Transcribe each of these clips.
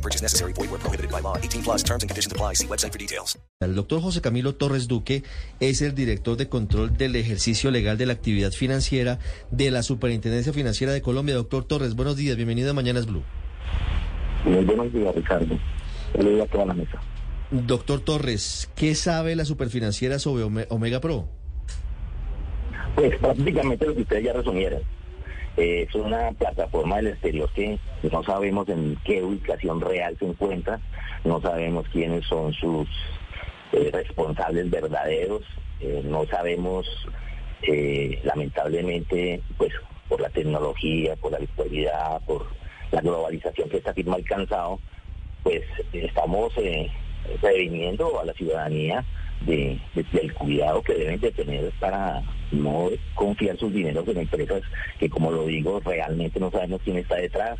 No purchase necessary. Void where prohibited by law. 18 plus terms and conditions apply. See website for details. El doctor José Camilo Torres Duque es el director de control del ejercicio legal de la actividad financiera de la Superintendencia Financiera de Colombia. Doctor Torres, buenos días. Bienvenido a Mañanas Blue. Muy buenos días, Ricardo. Saludos a toda la mesa. Doctor Torres, ¿qué sabe la Superfinanciera sobre Ome- Omega Pro? Pues prácticamente lo que ustedes ya resumieron. Eh, es una plataforma del exterior que no sabemos en qué ubicación real se encuentra, no sabemos quiénes son sus eh, responsables verdaderos, eh, no sabemos, lamentablemente, pues por la tecnología, por la virtualidad, por la globalización que esta firma ha alcanzado, pues estamos previniendo a la ciudadanía de- del cuidado que deben de tener para no confiar sus dineros en empresas que, como lo digo, realmente no sabemos quién está detrás,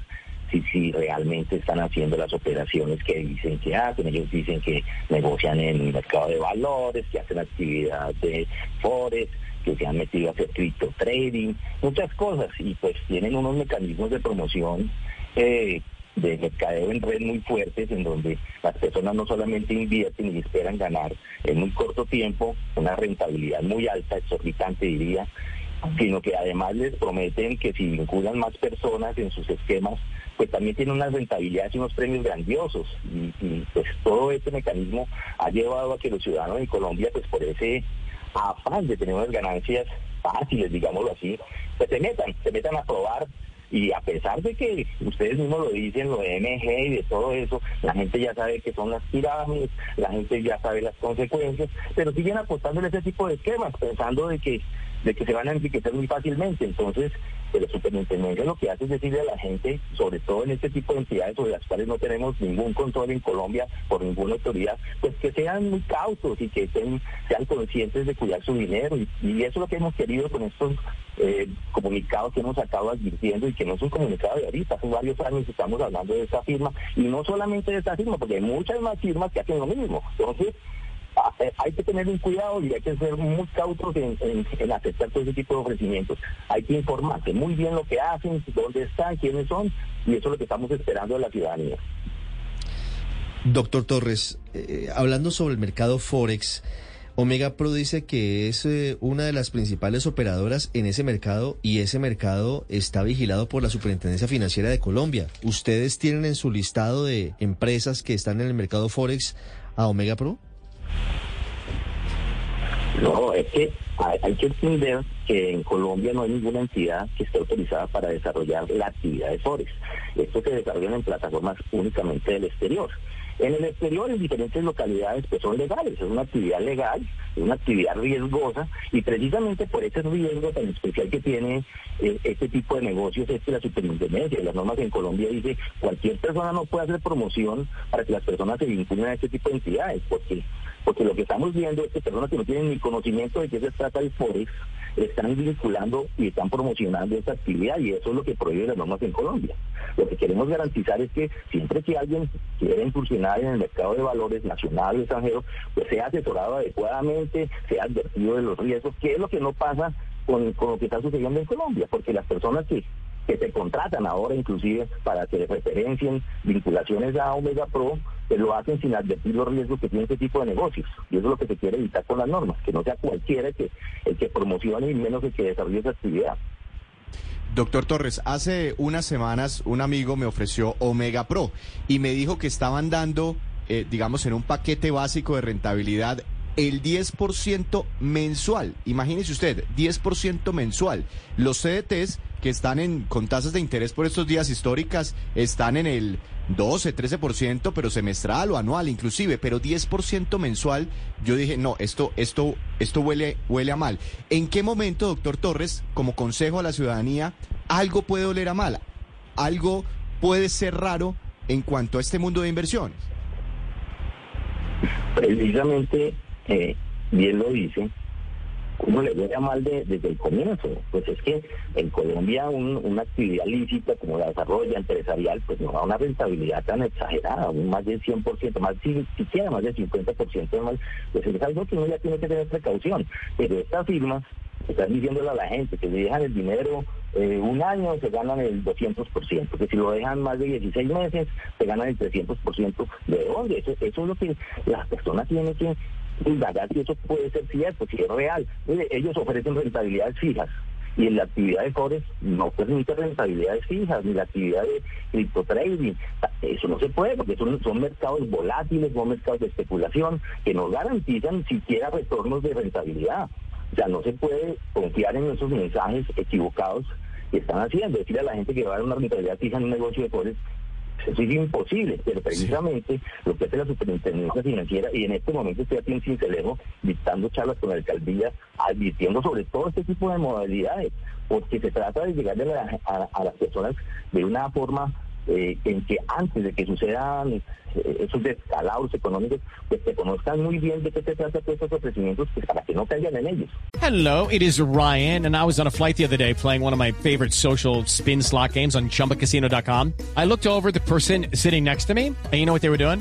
si, si realmente están haciendo las operaciones que dicen que hacen. Ellos dicen que negocian en el mercado de valores, que hacen actividad de forex, que se han metido a hacer cripto trading, muchas cosas, y pues tienen unos mecanismos de promoción eh, de mercadeo en red muy fuertes en donde las personas no solamente invierten y esperan ganar en muy corto tiempo una rentabilidad muy alta, exorbitante diría, sino que además les prometen que si vinculan más personas en sus esquemas, pues también tienen unas rentabilidades y unos premios grandiosos. Y, y, pues todo este mecanismo ha llevado a que los ciudadanos en Colombia, pues por ese afán de tener unas ganancias fáciles, digámoslo así, pues se metan, se metan a probar y a pesar de que ustedes mismos lo dicen, lo de MG y de todo eso, la gente ya sabe que son las pirámides, la gente ya sabe las consecuencias, pero siguen apostando en ese tipo de esquemas, pensando de que de que se van a enriquecer muy fácilmente. Entonces, la superintendencia lo que hace es decirle a la gente, sobre todo en este tipo de entidades sobre las cuales no tenemos ningún control en Colombia por ninguna autoridad, pues que sean muy cautos y que estén, sean conscientes de cuidar su dinero. Y, eso es lo que hemos querido con estos eh, comunicados que hemos acabado advirtiendo y que no es un comunicado de ahorita, hace varios años estamos hablando de esta firma y no solamente de esta firma, porque hay muchas más firmas que hacen lo mismo. Entonces, eh, hay que tener un cuidado y hay que ser muy cautos en, aceptar todo ese tipo de ofrecimientos. Hay que informarse muy bien lo que hacen, dónde están, quiénes son, y eso es lo que estamos esperando de la ciudadanía. Doctor Torres, eh, hablando sobre el mercado Forex, Omega Pro dice que es eh, una de las principales operadoras en ese mercado y ese mercado está vigilado por la Superintendencia Financiera de Colombia. ¿Ustedes tienen en su listado de empresas que están en el mercado Forex a Omega Pro? No, es que hay, que entender que en Colombia no hay ninguna entidad que esté autorizada para desarrollar la actividad de Forex. Esto se desarrolla en plataformas únicamente del exterior. En el exterior, en diferentes localidades, pues son legales, es una actividad legal, es una actividad riesgosa, y precisamente por ese riesgo tan especial que tiene eh, este tipo de negocios es que la superintendencia y las normas en Colombia dice cualquier persona no puede hacer promoción para que las personas se vinculen a este tipo de entidades, porque porque lo que estamos viendo es que personas que no tienen ni conocimiento de qué se trata el Forex están vinculando y están promocionando esta actividad y eso es lo que prohíbe las normas en Colombia. Lo que queremos garantizar es que siempre que alguien quiera incursionar en el mercado de valores nacional o extranjero, pues sea asesorado adecuadamente, sea advertido de los riesgos, que es lo que no pasa con, con lo que está sucediendo en Colombia, porque las personas que que se contratan ahora inclusive para que referencien vinculaciones a Omega Pro, que lo hacen sin advertir los riesgos que tiene este tipo de negocios. Y eso es lo que se quiere evitar con las normas, que no sea cualquiera el que, el que promocione y menos el que desarrolle esa actividad. Doctor Torres, hace unas semanas un amigo me ofreció Omega Pro y me dijo que estaban dando, eh, digamos, en un paquete básico de rentabilidad el 10% mensual. Imagínese usted, 10% mensual. Los CDTs que están en, con tasas de interés por estos días históricas están en el 12, 13%, pero semestral o anual inclusive, pero 10% mensual. Yo dije, no, esto, esto, esto huele, huele a mal. ¿En qué momento, doctor Torres, como consejo a la ciudadanía, algo puede oler a mal? Algo puede ser raro en cuanto a este mundo de inversiones. Precisamente, eh, bien lo dice, uno le veía mal de- desde el comienzo. Pues es que en Colombia un- una actividad lícita como la desarrolla empresarial, pues no da una rentabilidad tan exagerada, un más del 100%, más si, siquiera más del 50% más, pues es algo que uno ya tiene que tener precaución. Pero estas firmas están diciéndole a la gente que si dejan el dinero eh, un año se ganan el 200%, que si lo dejan más de 16 meses se ganan el 300%. ¿De dónde? Eso, eso es lo que las personas tienen que indagar si eso puede ser cierto, si es real. Ellos ofrecen rentabilidades fijas y en la actividad de Forex no permite rentabilidades fijas, ni la actividad de cripto trading. Eso no se puede porque son, son mercados volátiles, son mercados de especulación que no garantizan siquiera retornos de rentabilidad. O sea, no se puede confiar en esos mensajes equivocados que están haciendo. Decirle a la gente que va a dar una rentabilidad fija en un negocio de Forex eso es imposible, pero precisamente lo que hace la superintendencia financiera, y en este momento estoy aquí en Cincelejo dictando charlas con la alcaldía, advirtiendo sobre todo este tipo de modalidades, porque se trata de llegarle a, la- a- a las personas de una forma eh, en que antes de que sucedan eh, esos descalabros económicos, pues que conozcan muy bien de qué se trata todos estos ofrecimientos, pues para que no caigan en ellos. Hello, it is Ryan, and I was on a flight the other day playing one of my favorite social spin slot games on chumbacasino.com. I looked over the person sitting next to me, and you know what they were doing?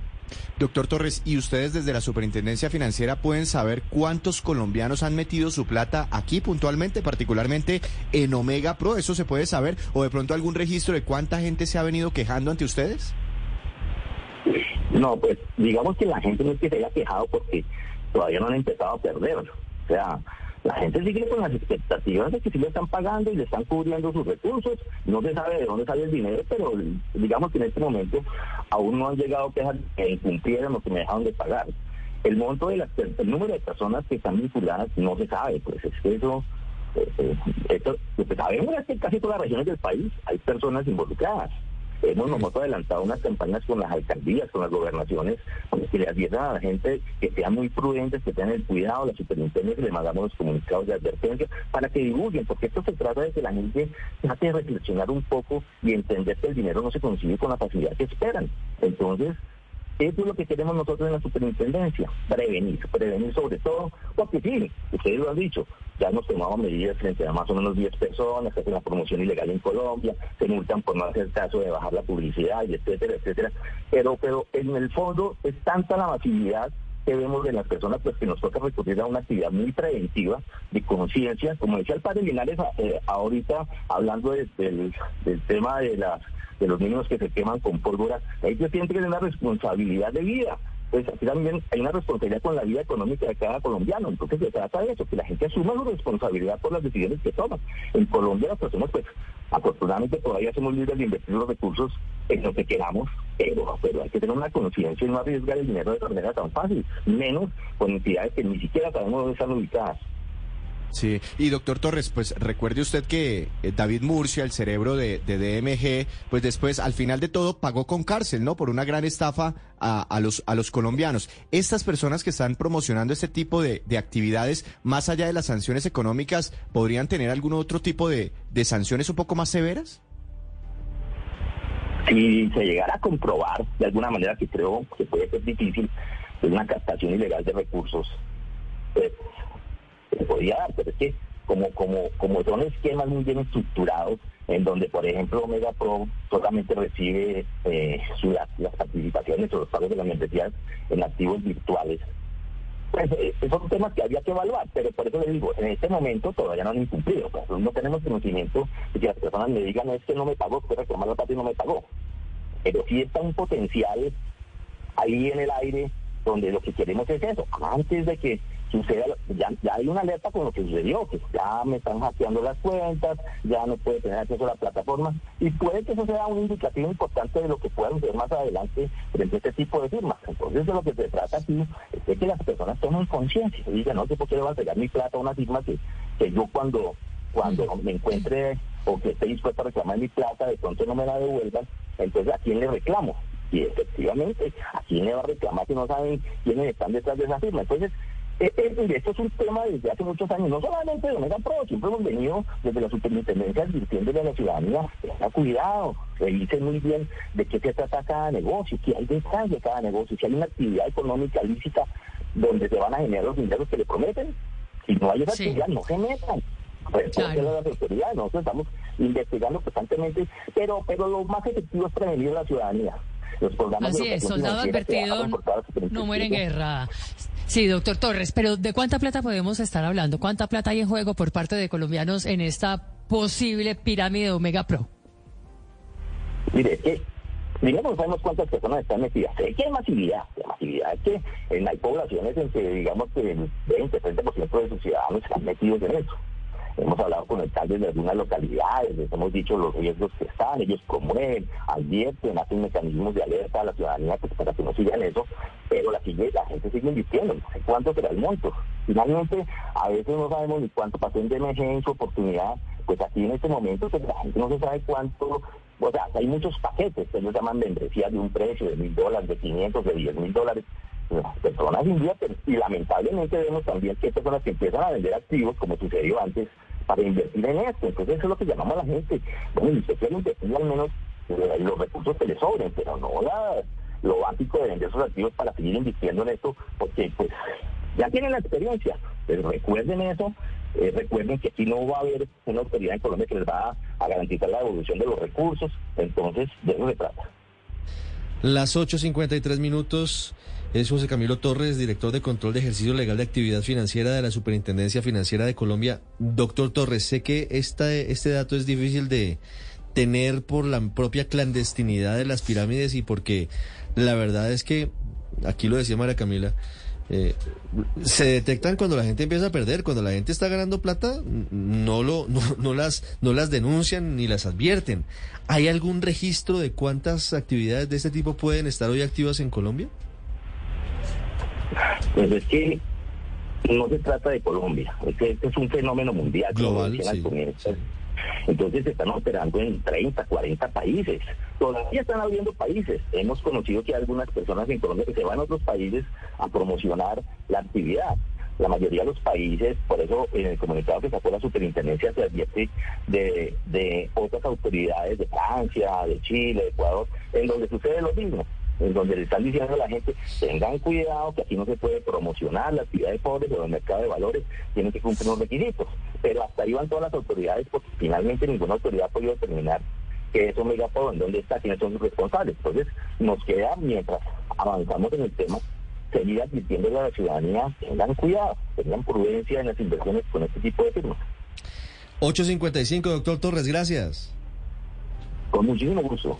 Doctor Torres, ¿y ustedes desde la Superintendencia Financiera pueden saber cuántos colombianos han metido su plata aquí puntualmente, particularmente en Omega Pro? ¿Eso se puede saber? ¿O de pronto algún registro de cuánta gente se ha venido quejando ante ustedes? No, pues digamos que la gente no es que se haya quejado porque todavía no han empezado a perder. O sea, la gente sigue con las expectativas de que sí le están pagando y le están cubriendo sus recursos. No se sabe de dónde sale el dinero, pero digamos que en este momento aún no han llegado que incumplieron o que me dejaron de pagar. El monto de las, el número de personas que están vinculadas no se sabe, pues es que eso, eh, eh, esto- lo que sabemos es que en casi todas las regiones del país hay personas involucradas. Hemos nosotros adelantado unas campañas con las alcaldías, con las gobernaciones, que le adviertan a la gente que sean muy prudentes, que tengan el cuidado, la superintendencia, le mandamos los comunicados de advertencia para que divulguen, porque esto se trata de que la gente trate de reflexionar un poco y entender que el dinero no se consigue con la facilidad que esperan. Entonces, eso es lo que queremos nosotros en la superintendencia, prevenir, prevenir sobre todo, porque sí, ustedes lo han dicho, ya hemos tomado medidas frente a más o menos 10 personas que hacen la promoción ilegal en Colombia, se multan por no hacer caso de bajar la publicidad, y etcétera, etcétera. Pero, pero en el fondo es tanta la masividad que vemos de las personas pues que nos toca recurrir a una actividad muy preventiva de conciencia, como decía el padre Linares eh, ahorita hablando de- del, del tema de las de los niños que se queman con pólvora, ellos tienen que tener una responsabilidad de vida. Pues aquí también hay una responsabilidad con la vida económica de cada colombiano. Entonces se trata de eso, que la gente asuma su responsabilidad por las decisiones que toman. En Colombia las personas, pues, afortunadamente todavía somos libres de invertir los recursos en lo que queramos, pero, pero hay que tener una conciencia y no arriesgar el dinero de manera tan fácil, menos con entidades que ni siquiera sabemos dónde están ubicadas. Sí, y doctor Torres, pues recuerde usted que eh, David Murcia, el cerebro de, de DMG, pues después, al final de todo, pagó con cárcel, ¿no? Por una gran estafa a, los, a los colombianos. Estas personas que están promocionando este tipo de, de actividades, más allá de las sanciones económicas, ¿podrían tener algún otro tipo de, de sanciones un poco más severas? Si se llegara a comprobar de alguna manera, que creo que puede ser difícil, una captación ilegal de recursos, pues se podría dar, pero es que como, como, como son esquemas muy bien estructurados, en donde, por ejemplo, Omega Pro solamente recibe eh, las, participaciones o los pagos de las membresías en activos virtuales, pues eh, son temas que había que evaluar, pero por eso le digo, en este momento todavía no han incumplido, pues, no tenemos conocimiento de que las personas me digan, es que no me pagó, que reclamar la plata y no me pagó. Pero sí está un potencial ahí en el aire donde lo que queremos es eso, antes de que suceda, ya, ya hay una alerta con lo que sucedió, que ya me están hackeando las cuentas, ya no puede tener acceso a la plataforma, y puede que eso sea un indicativo importante de lo que pueda suceder más adelante frente a este tipo de firmas. Entonces de lo que se trata aquí es de que las personas tomen conciencia y digan, no sé por qué le voy a entregar mi plata a una firma que, que yo cuando, cuando me encuentre o que esté dispuesto a reclamar mi plata, de pronto no me la devuelvan, entonces ¿a quién le reclamo? Y efectivamente, ¿a quién le va a reclamar si no saben quiénes están detrás de esa firma? Entonces, eh, eh, esto es un tema desde hace muchos años, no solamente de Omega Pro, siempre hemos venido desde la superintendencia advirtiéndole a la ciudadanía, tenga cuidado, revisen muy bien de qué se trata cada negocio, qué hay detrás de cada negocio, si hay una actividad económica lícita donde se van a generar los dineros que le prometen, si no hay esa Sí. actividad, no se metan. Pues, Claro. porque las autoridades, nosotros estamos investigando constantemente, pero pero lo más efectivo es prevenir a la ciudadanía. Los programas Así es, soldado advertido no muere en guerra. Sí, doctor Torres, pero ¿de cuánta plata podemos estar hablando? ¿Cuánta plata hay en juego por parte de colombianos en esta posible pirámide de Omega Pro? Mire, que primero no sabemos cuántas personas están metidas. Sé que hay masividad, la masividad es que en, hay poblaciones en que digamos que el 20, 30% de sus ciudadanos están metidos en eso. Hemos hablado con alcaldes de algunas localidades, les hemos dicho los riesgos que están, ellos promueven, advierten, hacen mecanismos de alerta a la ciudadanía pues, para que no sigan eso, pero la, gente sigue invirtiendo, no sé cuánto será el monto. Finalmente, a veces no sabemos ni cuánto pasó en DMG en oportunidad, pues aquí en este momento pues, la gente no se sabe cuánto, o sea, hay muchos paquetes que ellos llaman membresías de un precio de mil dólares, de 500, de 10 mil dólares. Las personas invierten y lamentablemente vemos también que hay personas que empiezan a vender activos, como sucedió antes, para invertir en esto. Entonces eso es lo que llamamos a la gente. Bueno, usted quiere invertir al menos eh, los recursos que le sobren, pero no la, lo básico de vender esos activos para seguir invirtiendo en esto, porque pues ya tienen la experiencia. Pero recuerden eso, eh, recuerden que aquí no va a haber una autoridad en Colombia que les va a, a garantizar la devolución de los recursos. Entonces, de eso se trata. Las 8.53 minutos es José Camilo Torres, director de control de ejercicio legal de actividad financiera de la Superintendencia Financiera de Colombia. Doctor Torres, sé que esta, este dato es difícil de tener por la propia clandestinidad de las pirámides y porque la verdad es que, aquí lo decía María Camila, eh, se detectan cuando la gente empieza a perder, cuando la gente está ganando plata, no lo, no, no las, no las denuncian ni las advierten. ¿Hay algún registro de cuántas actividades de este tipo pueden estar hoy activas en Colombia? Pues es que no se trata de Colombia, es que este es un fenómeno mundial. Global, sí. Entonces se están operando en 30, 40 países. Todavía están abriendo países. Hemos conocido que hay algunas personas en Colombia que se van a otros países a promocionar la actividad. La mayoría de los países, por eso en el comunicado que sacó la superintendencia se advierte de, de otras autoridades de Francia, de Chile, de Ecuador, en donde sucede lo mismo en donde le están diciendo a la gente, tengan cuidado que aquí no se puede promocionar la actividad de pobres o el mercado de valores, tienen que cumplir unos requisitos. Pero hasta ahí van todas las autoridades porque finalmente ninguna autoridad ha podido determinar que es Omega en dónde está, quiénes son sus responsables. Entonces, nos queda, mientras avanzamos en el tema, seguir advirtiéndole a la ciudadanía, tengan cuidado, tengan prudencia en las inversiones con este tipo de firmas. 8.55, doctor Torres, gracias. Con muchísimo gusto.